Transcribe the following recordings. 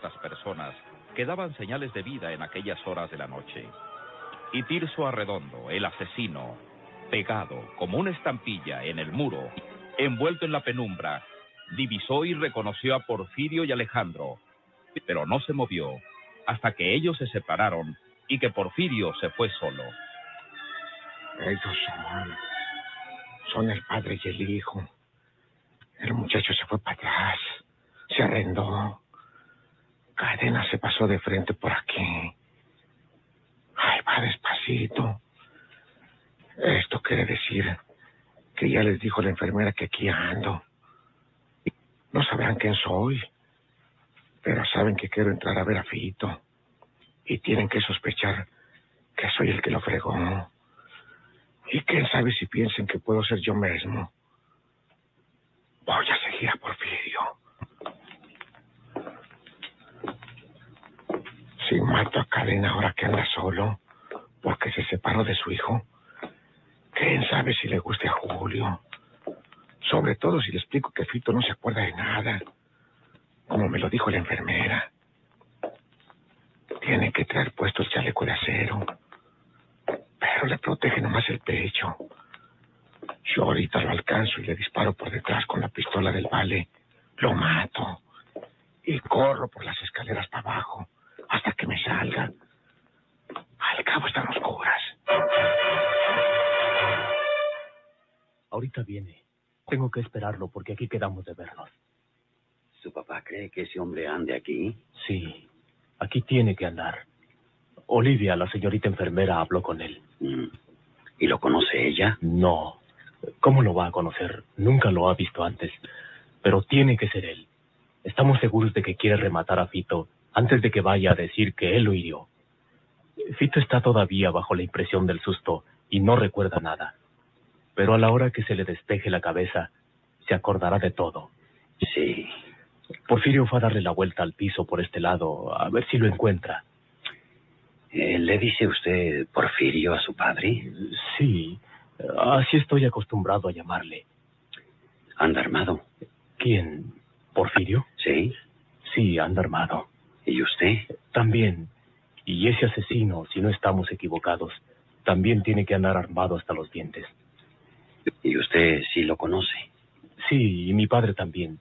tantas personas que daban señales de vida en aquellas horas de la noche. Y Tirso Arredondo, el asesino, pegado como una estampilla en el muro, envuelto en la penumbra, divisó y reconoció a Porfirio y Alejandro, pero no se movió hasta que ellos se separaron y que Porfirio se fue solo. Ellos son. Son el padre y el hijo. El muchacho se fue para atrás. Se arrendó. Cadena se pasó de frente por aquí. Ay, va despacito. Esto quiere decir que ya les dijo la enfermera que aquí ando. No sabrán quién soy, pero saben que quiero entrar a ver a Fito. Y tienen que sospechar que soy el que lo fregó. Y quién sabe si piensen que puedo ser yo mismo. Voy a seguir a Porfirio. Si mato a Cadena ahora que anda solo, porque se separó de su hijo, quién sabe si le guste a Julio. Sobre todo si le explico que Fito no se acuerda de nada, como me lo dijo la enfermera. Tiene que traer puesto el chaleco de acero, pero le protege nomás el pecho. Yo ahorita lo alcanzo y le disparo por detrás con la pistola del vale. Lo mato y corro por las escaleras para abajo hasta que me salga. Al cabo están oscuras. Ahorita viene. Tengo que esperarlo porque aquí quedamos de vernos. ¿Su papá cree que ese hombre ande aquí? Sí, aquí tiene que andar. Olivia, la señorita enfermera, habló con él. Mm. ¿Y lo conoce ella? No. ¿Cómo lo va a conocer? Nunca lo ha visto antes. Pero tiene que ser él. Estamos seguros de que quiere rematar a Fito antes de que vaya a decir que él lo hirió. Fito está todavía bajo la impresión del susto y no recuerda nada. Pero a la hora que se le despeje la cabeza, se acordará de todo. Sí. Porfirio fue a darle la vuelta al piso por este lado, a ver si lo encuentra. Eh, ¿Le dice usted Porfirio a su padre? Sí, así estoy acostumbrado a llamarle. ¿Anda armado? ¿Quién? ¿Porfirio? Sí. Sí, anda armado. ¿Y usted? También. Y ese asesino, si no estamos equivocados, también tiene que andar armado hasta los dientes. ¿Y usted sí lo conoce? Sí, y mi padre también.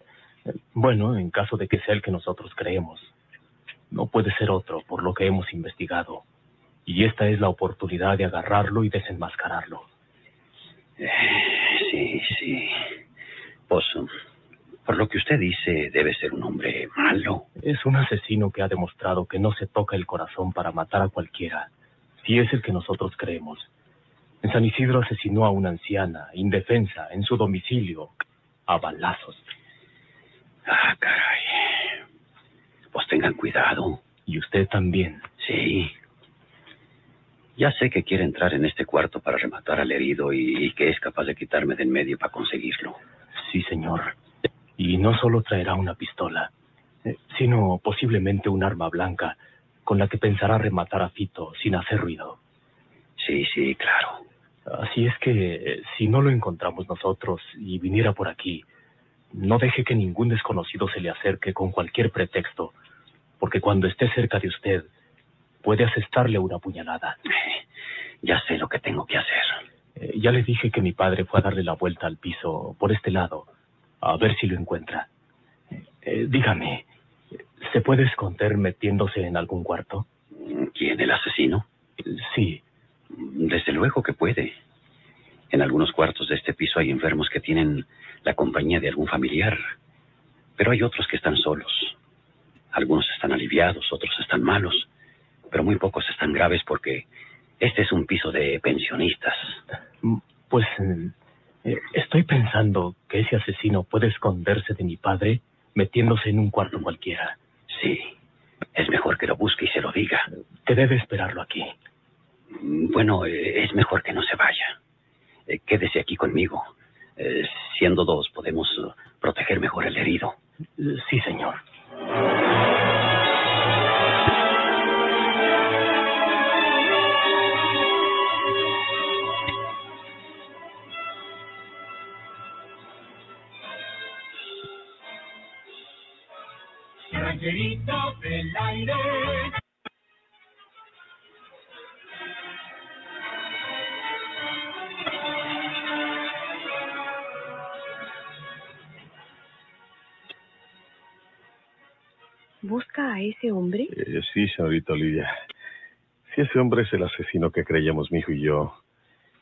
Bueno, en caso de que sea el que nosotros creemos. No puede ser otro, por lo que hemos investigado. Y esta es la oportunidad de agarrarlo y desenmascararlo. Eh, sí, sí. Pues, por lo que usted dice, debe ser un hombre malo. Es un asesino que ha demostrado que no se toca el corazón para matar a cualquiera, si es el que nosotros creemos. En San Isidro asesinó a una anciana, indefensa, en su domicilio, a balazos. Ah, caray. Pues tengan cuidado. Y usted también. Sí. Ya sé que quiere entrar en este cuarto para rematar al herido y, y que es capaz de quitarme de en medio para conseguirlo. Sí, señor. Y no solo traerá una pistola, eh, sino posiblemente un arma blanca con la que pensará rematar a Fito sin hacer ruido. Sí, sí, claro. Así es que eh, si no lo encontramos nosotros y viniera por aquí, no deje que ningún desconocido se le acerque con cualquier pretexto, porque cuando esté cerca de usted, puede asestarle una puñalada. Ya sé lo que tengo que hacer. Eh, ya le dije que mi padre fue a darle la vuelta al piso por este lado, a ver si lo encuentra. Eh, dígame, ¿se puede esconder metiéndose en algún cuarto? ¿Quién, el asesino? Sí. Desde luego que puede. En algunos cuartos de este piso hay enfermos que tienen la compañía de algún familiar, pero hay otros que están solos. Algunos están aliviados, otros están malos, pero muy pocos están graves porque este es un piso de pensionistas. Pues eh, estoy pensando que ese asesino puede esconderse de mi padre metiéndose en un cuarto cualquiera. Sí, es mejor que lo busque y se lo diga. Que debe esperarlo aquí. Bueno, eh, es mejor que no se vaya. Eh, quédese aquí conmigo. Eh, siendo dos, podemos proteger mejor el herido. Sí, señor. Rancherito del aire. ¿Busca a ese hombre? Eh, sí, señorita Olivia. Si ese hombre es el asesino que creíamos mi hijo y yo,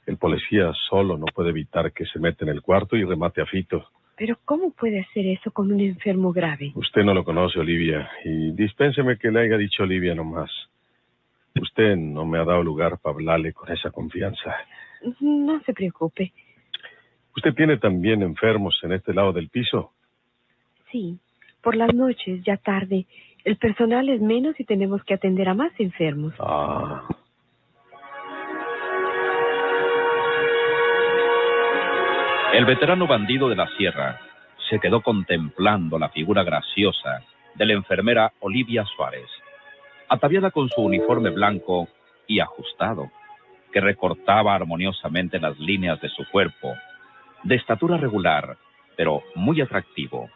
el policía solo no puede evitar que se meta en el cuarto y remate a Fito. Pero ¿cómo puede hacer eso con un enfermo grave? Usted no lo conoce, Olivia, y dispénseme que le haya dicho Olivia nomás. Usted no me ha dado lugar para hablarle con esa confianza. No se preocupe. ¿Usted tiene también enfermos en este lado del piso? Sí, por las noches, ya tarde, el personal es menos y tenemos que atender a más enfermos. Ah. El veterano bandido de la sierra se quedó contemplando la figura graciosa de la enfermera Olivia Suárez, ataviada con su uniforme blanco y ajustado, que recortaba armoniosamente las líneas de su cuerpo, de estatura regular, pero muy atractivo.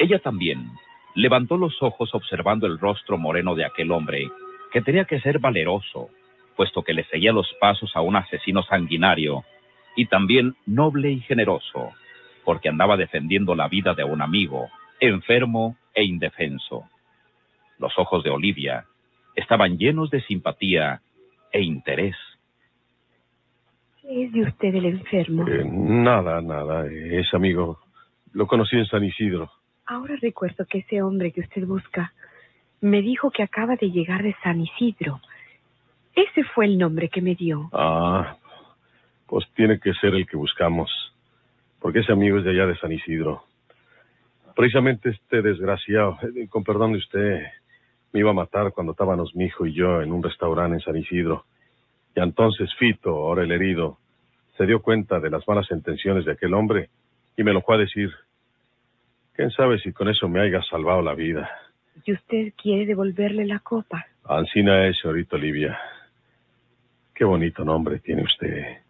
Ella también levantó los ojos observando el rostro moreno de aquel hombre, que tenía que ser valeroso, puesto que le seguía los pasos a un asesino sanguinario y también noble y generoso, porque andaba defendiendo la vida de un amigo, enfermo e indefenso. Los ojos de Olivia estaban llenos de simpatía e interés. ¿Qué es de usted el enfermo? Eh, nada, nada. Es amigo. Lo conocí en San Isidro. Ahora recuerdo que ese hombre que usted busca me dijo que acaba de llegar de San Isidro. Ese fue el nombre que me dio. Ah, pues tiene que ser el que buscamos, porque ese amigo es de allá de San Isidro. Precisamente este desgraciado, eh, con perdón de usted, me iba a matar cuando estábamos mi hijo y yo en un restaurante en San Isidro. Y entonces Fito, ahora el herido, se dio cuenta de las malas intenciones de aquel hombre y me lo fue a decir. ¿Quién sabe si con eso me haya salvado la vida? ¿Y usted quiere devolverle la copa? Ancina es, señorita Olivia. Qué bonito nombre tiene usted.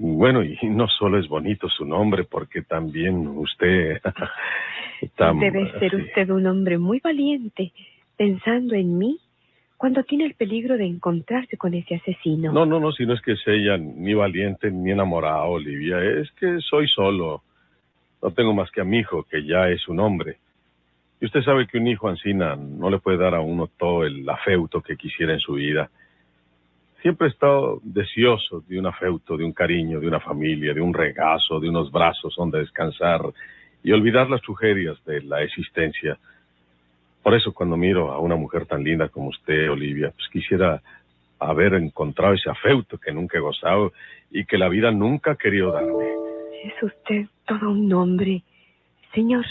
Bueno, y no solo es bonito su nombre, porque también usted... Debe ser sí. usted un hombre muy valiente, pensando en mí, cuando tiene el peligro de encontrarse con ese asesino. No, no, no, si no es que sea ella ni valiente ni enamorada, Olivia, es que soy solo. No tengo más que a mi hijo, que ya es un hombre. Y usted sabe que un hijo ancina no le puede dar a uno todo el afeuto que quisiera en su vida. Siempre he estado deseoso de un afeuto, de un cariño, de una familia, de un regazo, de unos brazos donde descansar y olvidar las tragedias de la existencia. Por eso cuando miro a una mujer tan linda como usted, Olivia, pues quisiera haber encontrado ese afeuto que nunca he gozado y que la vida nunca ha querido darme. Es usted todo un hombre. Señor,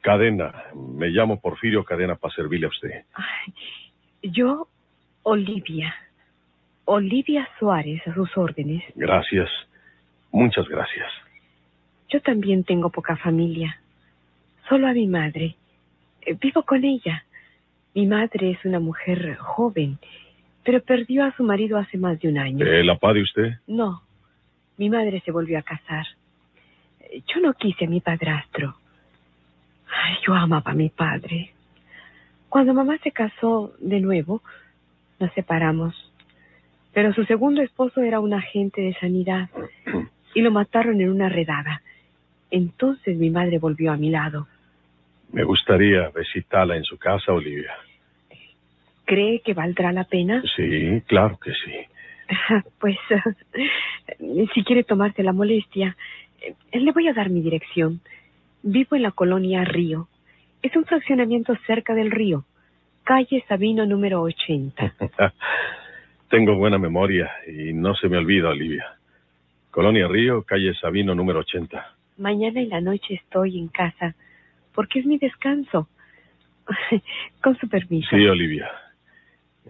Cadena, me llamo Porfirio Cadena para servirle a usted. ay, yo, Olivia. Olivia Suárez, a sus órdenes. Gracias, muchas gracias. Yo también tengo poca familia. Solo a mi madre. Eh, Vivo con ella. Mi madre es una mujer joven, pero perdió a su marido hace más de un año. Eh, ¿La paz de usted? No, mi madre se volvió a casar. Eh, Yo no quise a mi padrastro. Ay, yo amaba a mi padre. Cuando mamá se casó de nuevo, nos separamos. Pero su segundo esposo era un agente de sanidad y lo mataron en una redada. Entonces mi madre volvió a mi lado. Me gustaría visitarla en su casa, Olivia. ¿Cree que valdrá la pena? Sí, claro que sí. Pues, si quiere tomarse la molestia, eh, le voy a dar mi dirección. Vivo en la colonia Río. Es un fraccionamiento cerca del río. Calle Sabino número 80. Tengo buena memoria y no se me olvida, Olivia. Colonia Río, calle Sabino, número 80. Mañana en la noche estoy en casa porque es mi descanso. Con su permiso. Sí, Olivia.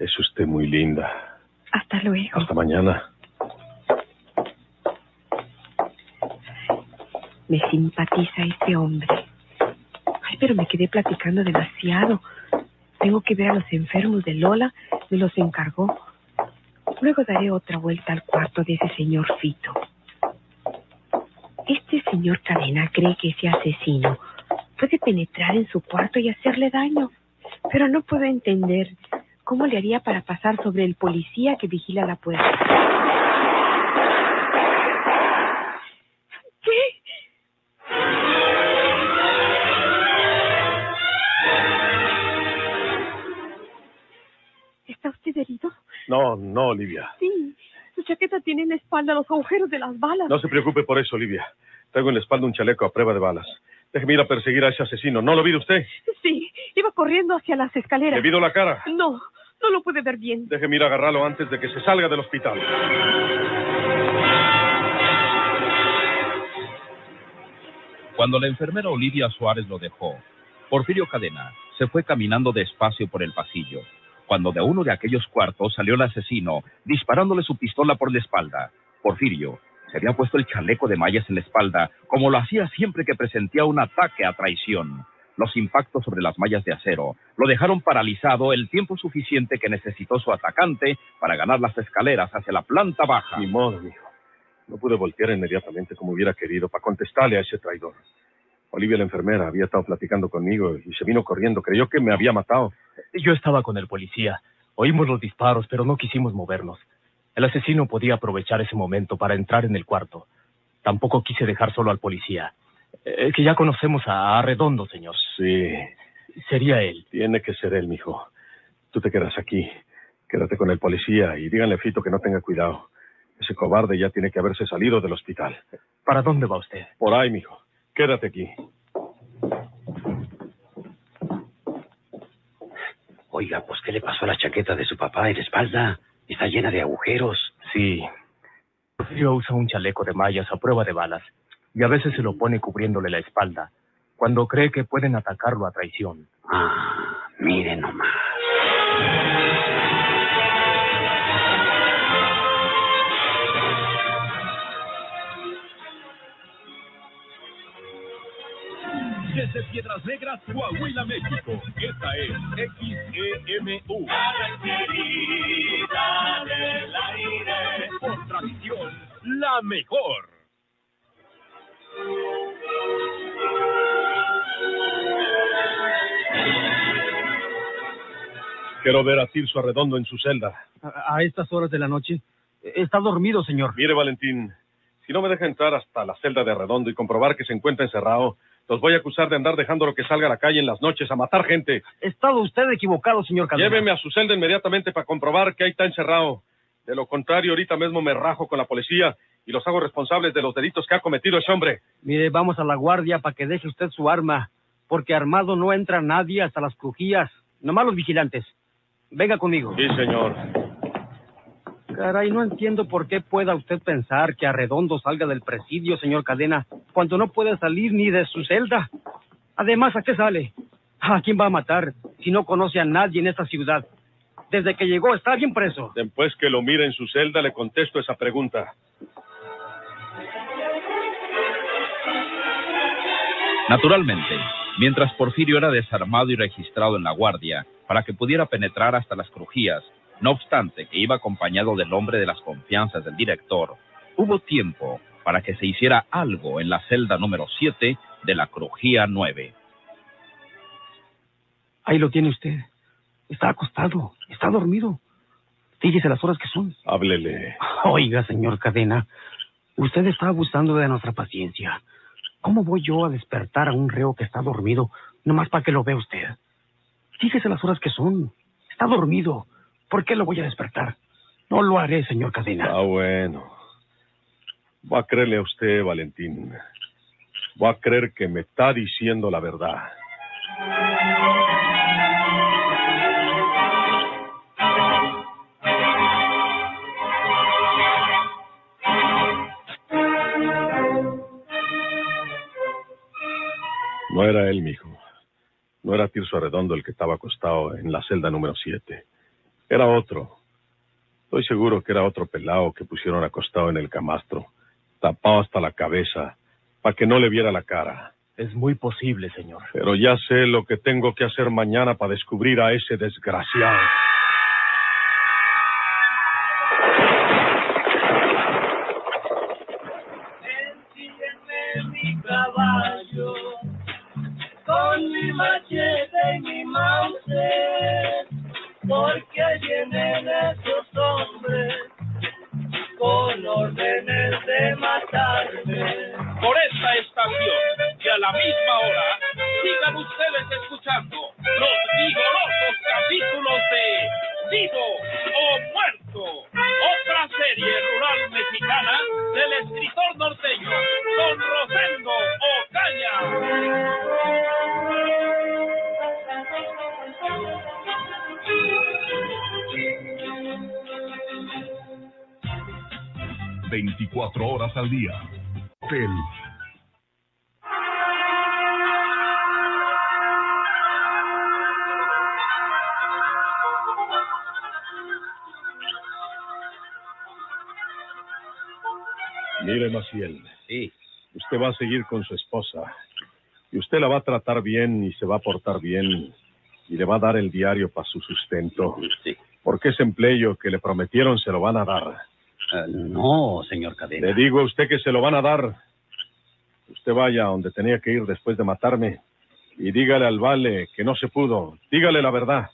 Es usted muy linda. Hasta luego. Hasta mañana. Me simpatiza este hombre. Ay, pero me quedé platicando demasiado. Tengo que ver a los enfermos de Lola. Me los encargó. Luego daré otra vuelta al cuarto de ese señor Fito. Este señor Cadena cree que ese asesino puede penetrar en su cuarto y hacerle daño. Pero no puedo entender cómo le haría para pasar sobre el policía que vigila la puerta. No, no, Olivia. Sí. Su chaqueta tiene en la espalda los agujeros de las balas. No se preocupe por eso, Olivia. Traigo en la espalda un chaleco a prueba de balas. Déjeme ir a perseguir a ese asesino. ¿No lo vio usted? Sí, iba corriendo hacia las escaleras. ¿Le vio la cara? No, no lo puede ver bien. Déjeme ir a agarrarlo antes de que se salga del hospital. Cuando la enfermera Olivia Suárez lo dejó, Porfirio Cadena se fue caminando despacio por el pasillo, cuando de uno de aquellos cuartos salió el asesino disparándole su pistola por la espalda. Porfirio se había puesto el chaleco de mallas en la espalda, como lo hacía siempre que presentía un ataque a traición. Los impactos sobre las mallas de acero lo dejaron paralizado el tiempo suficiente que necesitó su atacante para ganar las escaleras hacia la planta baja. Ni modo, mijo. No pude voltear inmediatamente como hubiera querido para contestarle a ese traidor. Olivia, la enfermera, había estado platicando conmigo y se vino corriendo. Creyó que me había matado. Yo estaba con el policía. Oímos los disparos, pero no quisimos movernos. El asesino podía aprovechar ese momento para entrar en el cuarto. Tampoco quise dejar solo al policía. Eh, que ya conocemos a Arredondo, señor. Sí, Sería él. tiene que ser él, mijo. Tú te quedas aquí. Quédate con el policía y díganle a Fito que no tenga cuidado. Ese cobarde ya tiene que haberse salido del hospital. ¿Para dónde va usted? Por ahí, mijo. Quédate aquí. Oiga, pues ¿qué le pasó a la chaqueta de su papá en la espalda? Está llena de agujeros. Sí. Porfirio usa un chaleco de mallas a prueba de balas y a veces se lo pone cubriéndole la espalda cuando cree que pueden atacarlo a traición. Ah, mire nomás. Desde Piedras Negras, Coahuila, México. Esta es XEMU. del aire. Por tradición, la mejor. Quiero ver a Tirso Arredondo en su celda. A, a estas horas de la noche. Está dormido, señor. Mire, Valentín, si no me deja entrar hasta la celda de Arredondo y comprobar que se encuentra encerrado, los voy a acusar de andar dejándolo que salga a la calle en las noches a matar gente. Estaba usted equivocado, señor. Lléveme a su celda inmediatamente para comprobar que ahí está encerrado. De lo contrario, ahorita mismo me rajo con la policía y los hago responsables de los delitos que ha cometido ese hombre. Mire, vamos a la guardia para que deje usted su arma, porque armado no entra nadie hasta las crujías, nomás los vigilantes. Venga conmigo. Sí, señor. Caray, no entiendo por qué pueda usted pensar que Arredondo salga del presidio, señor Cadena, cuando no puede salir ni de su celda. Además, ¿a qué sale? ¿A quién va a matar si no conoce a nadie en esta ciudad? Desde que llegó está bien preso. Después que lo mire en su celda, le contesto esa pregunta. Naturalmente, mientras Porfirio era desarmado y registrado en la guardia para que pudiera penetrar hasta las crujías, no obstante que iba acompañado del hombre de las confianzas del director, hubo tiempo para que se hiciera algo en la celda número 7 de la crujía 9. Ahí lo tiene usted. Está acostado, está dormido. Fíjese las horas que son. Háblele. Oiga, señor Cadena, usted está abusando de nuestra paciencia. ¿Cómo voy yo a despertar a un reo que está dormido nomás para que lo vea usted? Fíjese las horas que son. Está dormido. ¿Por qué lo voy a despertar? No lo haré, señor Cadena. Ah, bueno. Voy a creerle a usted, Valentín. Voy a creer que me está diciendo la verdad. No era él, mijo. No era Tirso Arredondo el que estaba acostado en la celda número 7. Era otro. Estoy seguro que era otro pelao que pusieron acostado en el camastro, tapado hasta la cabeza, para que no le viera la cara. Es muy posible, señor. Pero ya sé lo que tengo que hacer mañana para descubrir a ese desgraciado. Ensígueme mi caballo, Mire, Maciel. Sí. Usted va a seguir con su esposa. Y usted la va a tratar bien y se va a portar bien. Y le va a dar el diario para su sustento. Sí. Porque ese empleo que le prometieron se lo van a dar. Ah, no, señor Cadena. Le digo a usted que se lo van a dar. Usted vaya donde tenía que ir después de matarme y dígale al vale que no se pudo. Dígale la verdad.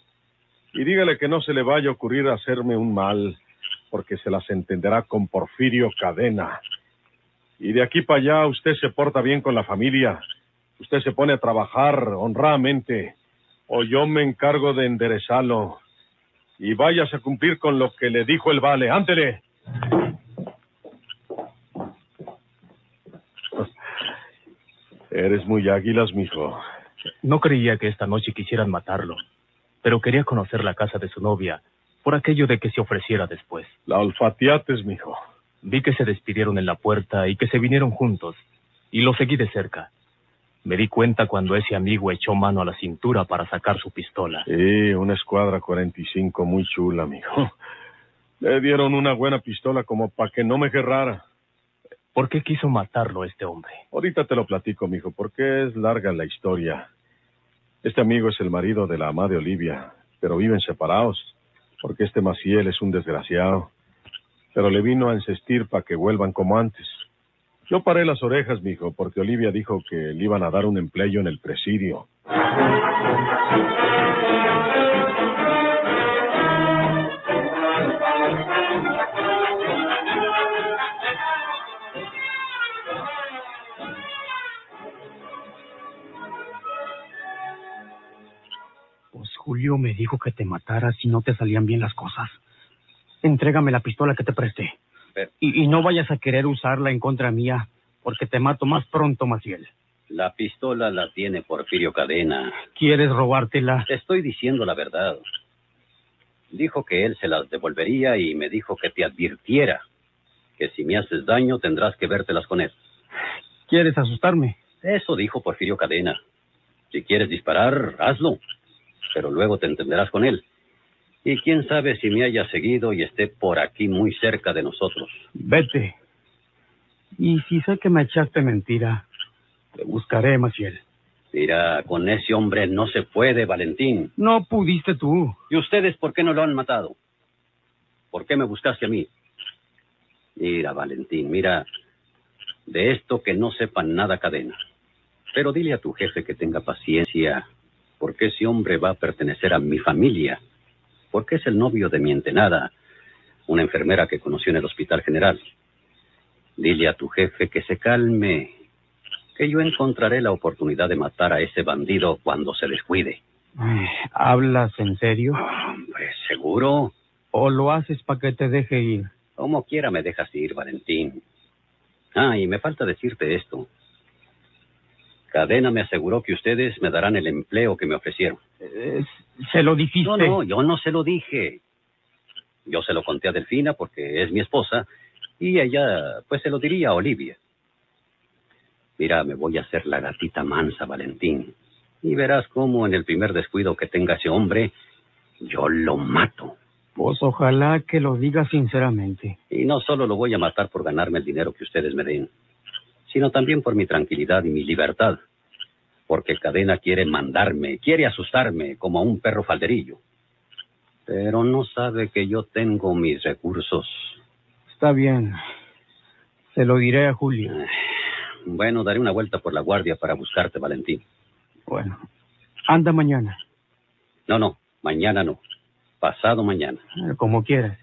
Y dígale que no se le vaya a ocurrir hacerme un mal, porque se las entenderá con Porfirio Cadena. Y de aquí para allá usted se porta bien con la familia. Usted se pone a trabajar honradamente. O yo me encargo de enderezarlo. Y vayas a cumplir con lo que le dijo el vale. Ántele. Eres muy águilas, mijo. No creía que esta noche quisieran matarlo, pero quería conocer la casa de su novia por aquello de que se ofreciera después. La olfateates, mijo. Vi que se despidieron en la puerta y que se vinieron juntos, y lo seguí de cerca. Me di cuenta cuando ese amigo echó mano a la cintura para sacar su pistola. Sí, una escuadra 45 muy chula, mijo. Le dieron una buena pistola como para que no me gerrara. ¿Por qué quiso matarlo este hombre? Ahorita te lo platico, mijo, porque es larga la historia. Este amigo es el marido de la ama de Olivia, pero viven separados, porque este Maciel es un desgraciado. Pero le vino a insistir para que vuelvan como antes. Yo paré las orejas, mijo, porque Olivia dijo que le iban a dar un empleo en el presidio. Pues Julio me dijo que te mataras si no te salían bien las cosas. Entrégame la pistola que te presté. Pero- Y, y no vayas a querer usarla en contra mía, porque te mato más pronto, Maciel. La pistola la tiene Porfirio Cadena. ¿Quieres robártela? Te estoy diciendo la verdad. Dijo que él se las devolvería y me dijo que te advirtiera que si me haces daño tendrás que vértelas con él. ¿Quieres asustarme? Eso dijo Porfirio Cadena. Si quieres disparar, hazlo, pero luego te entenderás con él. Y quién sabe si me haya seguido y esté por aquí muy cerca de nosotros. Vete. Y si sé que me echaste mentira, te buscaré, Maciel. Mira, con ese hombre no se puede, Valentín. No pudiste tú. ¿Y ustedes por qué no lo han matado? ¿Por qué me buscaste a mí? Mira, Valentín, mira, de esto que no sepan nada cadena. Pero dile a tu jefe que tenga paciencia, porque ese hombre va a pertenecer a mi familia, porque es el novio de mi entenada, una enfermera que conoció en el Hospital General. Dile a tu jefe que se calme, que yo encontraré la oportunidad de matar a ese bandido cuando se descuide. Ay, ¿Hablas en serio? Hombre, seguro. ¿O lo haces para que te deje ir? Como quiera me dejas ir, Valentín. Ah, y me falta decirte esto. Cadena me aseguró que ustedes me darán el empleo que me ofrecieron. Eh, ¿Se lo dijiste? No, no, yo no se lo dije. Yo se lo conté a Delfina porque es mi esposa y ella, pues se lo diría a Olivia. Mira, me voy a hacer la gatita mansa, Valentín. Y verás cómo en el primer descuido que tenga ese hombre, yo lo mato. Pues ojalá que lo digas sinceramente. Y no solo lo voy a matar por ganarme el dinero que ustedes me den, sino también por mi tranquilidad y mi libertad. Porque Cadena quiere mandarme, quiere asustarme como a un perro falderillo. Pero no sabe que yo tengo mis recursos. Está bien. Se lo diré a Julio. Bueno, daré una vuelta por la guardia para buscarte, Valentín. Bueno, anda mañana, No, no, mañana no. Pasado mañana. eh, como quieras.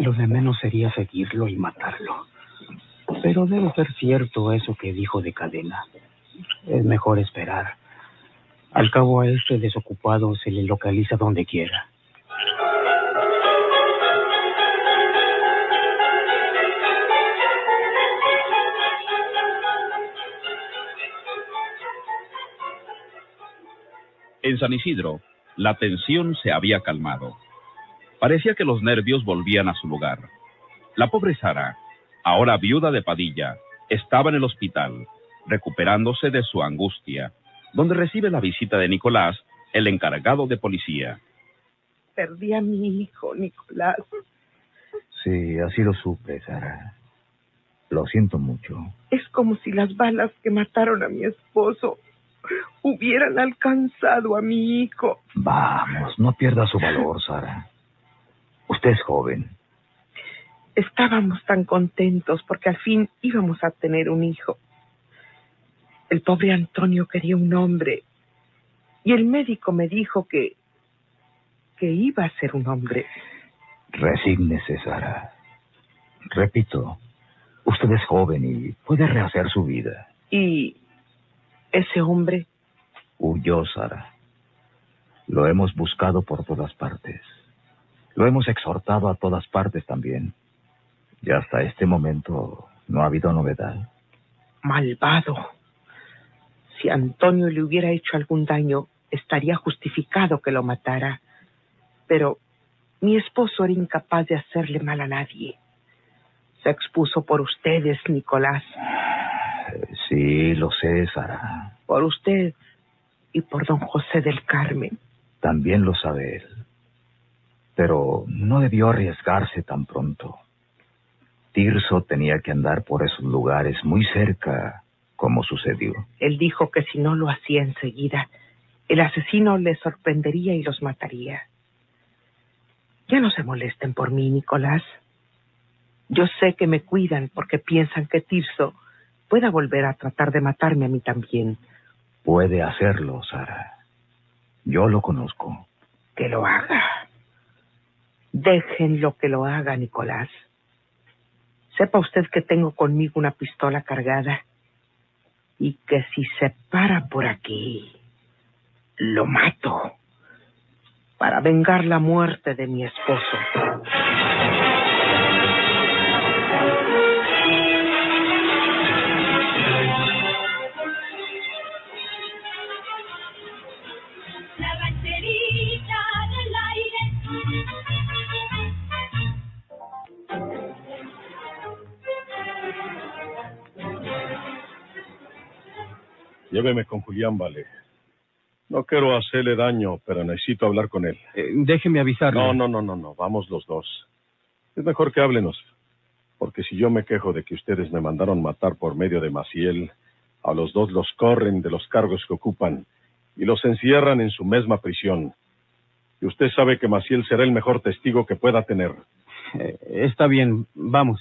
Lo de menos sería seguirlo y matarlo. Pero debe ser cierto eso que dijo de cadena. Es mejor esperar. Al cabo a este desocupado se le localiza donde quiera. En San Isidro, la tensión se había calmado. Parecía que los nervios volvían a su lugar. La pobre Sara, ahora viuda de Padilla, estaba en el hospital, recuperándose de su angustia, donde recibe la visita de Nicolás, el encargado de policía. Perdí a mi hijo, Nicolás. Sí, así lo supe, Sara. Lo siento mucho. Es como si las balas que mataron a mi esposo hubieran alcanzado a mi hijo. Vamos, no pierda su valor, Sara. Usted es joven. Estábamos tan contentos porque al fin íbamos a tener un hijo. El pobre Antonio quería un hombre y el médico me dijo que que iba a ser un hombre. Resígnese, Sara. Repito, usted es joven y puede rehacer su vida. Y ese hombre Huyó, Sara. Lo hemos buscado por todas partes. Lo hemos exhortado a todas partes también. Y hasta este momento no ha habido novedad. malvado. Si Antonio le hubiera hecho algún daño, estaría justificado que lo matara. Pero mi esposo era incapaz de hacerle mal a nadie. Se expuso por ustedes, Nicolás. Sí, lo sé, Sara. Por usted y por don José del Carmen. También lo sabe él. Pero no debió arriesgarse tan pronto. Tirso tenía que andar por esos lugares muy cerca, como sucedió. Él dijo que si no lo hacía enseguida, el asesino les sorprendería y los mataría. Ya no se molesten por mí, Nicolás. Yo sé que me cuidan porque piensan que Tirso pueda volver a tratar de matarme a mí también. Puede hacerlo, Sara. Yo lo conozco. Que lo haga. Déjenlo que lo haga, Nicolás. Sepa usted que tengo conmigo una pistola cargada y que si se para por aquí, lo mato para vengar la muerte de mi esposo. Lléveme con Julián, vale. No quiero hacerle daño, pero necesito hablar con él. Eh, déjeme avisarle. No, no, no, no, no. Vamos los dos. Es mejor que háblenos. Porque si yo me quejo de que ustedes me mandaron matar por medio de Maciel, a los dos los corren de los cargos que ocupan y los encierran en su misma prisión. Y usted sabe que Maciel será el mejor testigo que pueda tener. Eh, está bien, vamos.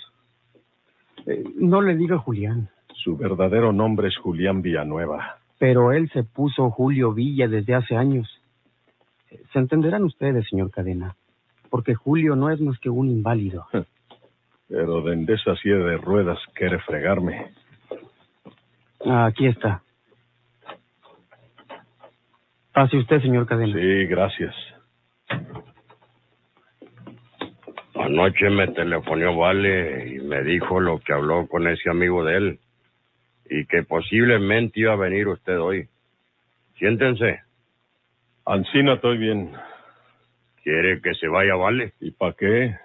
Eh, no le diga Julián, Su verdadero nombre es Julián Villanueva. pero él se puso Julio Villa desde hace años. Se entenderán ustedes, señor Cadena, porque Julio no es más que un inválido. Pero de esa silla de ruedas quiere fregarme. Ah, Aquí está. Pase usted, señor Cadena. Sí, gracias. Anoche me telefonió Vale y me dijo lo que habló con ese amigo de él y que posiblemente iba a venir usted hoy. Siéntense. Ancina, estoy bien. ¿Quiere que se vaya Vale? ¿Y para qué?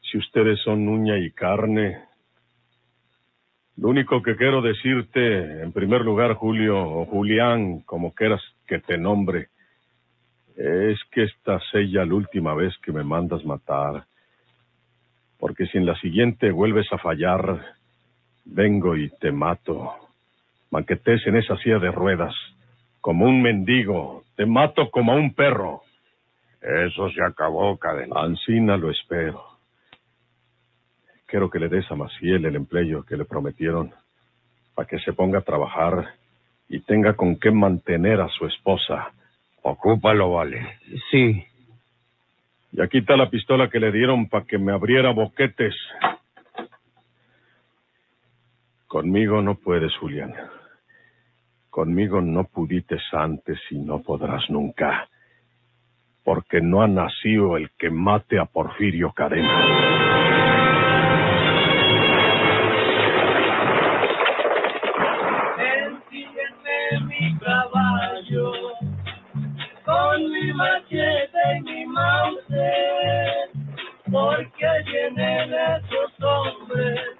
Si ustedes son uña y carne. Lo único que quiero decirte, en primer lugar, Julio, o Julián, como quieras que te nombre, es que esta sella la última vez que me mandas matar. Porque si en la siguiente vuelves a fallar, vengo y te mato. Manquetes en esa silla de ruedas, como un mendigo, te mato como a un perro. Eso se acabó, cadena. Ancina lo espero. Quiero que le des a Maciel el empleo que le prometieron, para que se ponga a trabajar y tenga con qué mantener a su esposa. Ocúpalo, Vale. Sí. Y aquí está la pistola que le dieron para que me abriera boquetes. Conmigo no puedes, Julián. Conmigo no pudiste antes y no podrás nunca. Porque no ha nacido el que mate a Porfirio Cadena. Ensígueme mi caballo con mi machete y mi mouse, porque vienen esos hombres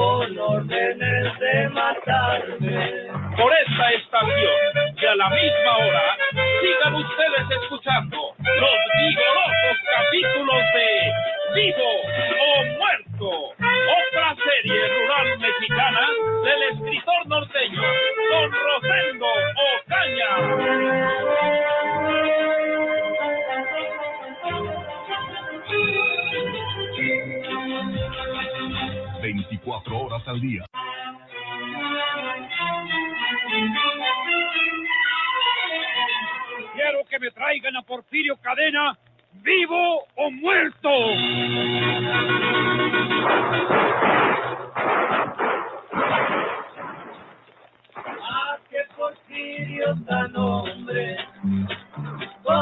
con órdenes de matarme. Por esta estación y a la misma hora, sigan ustedes escuchando los vigorosos capítulos de Vivo o Muerto, Quiero que me traigan a Porfirio Cadena, vivo o muerto. Ah, Porfirio tan hombre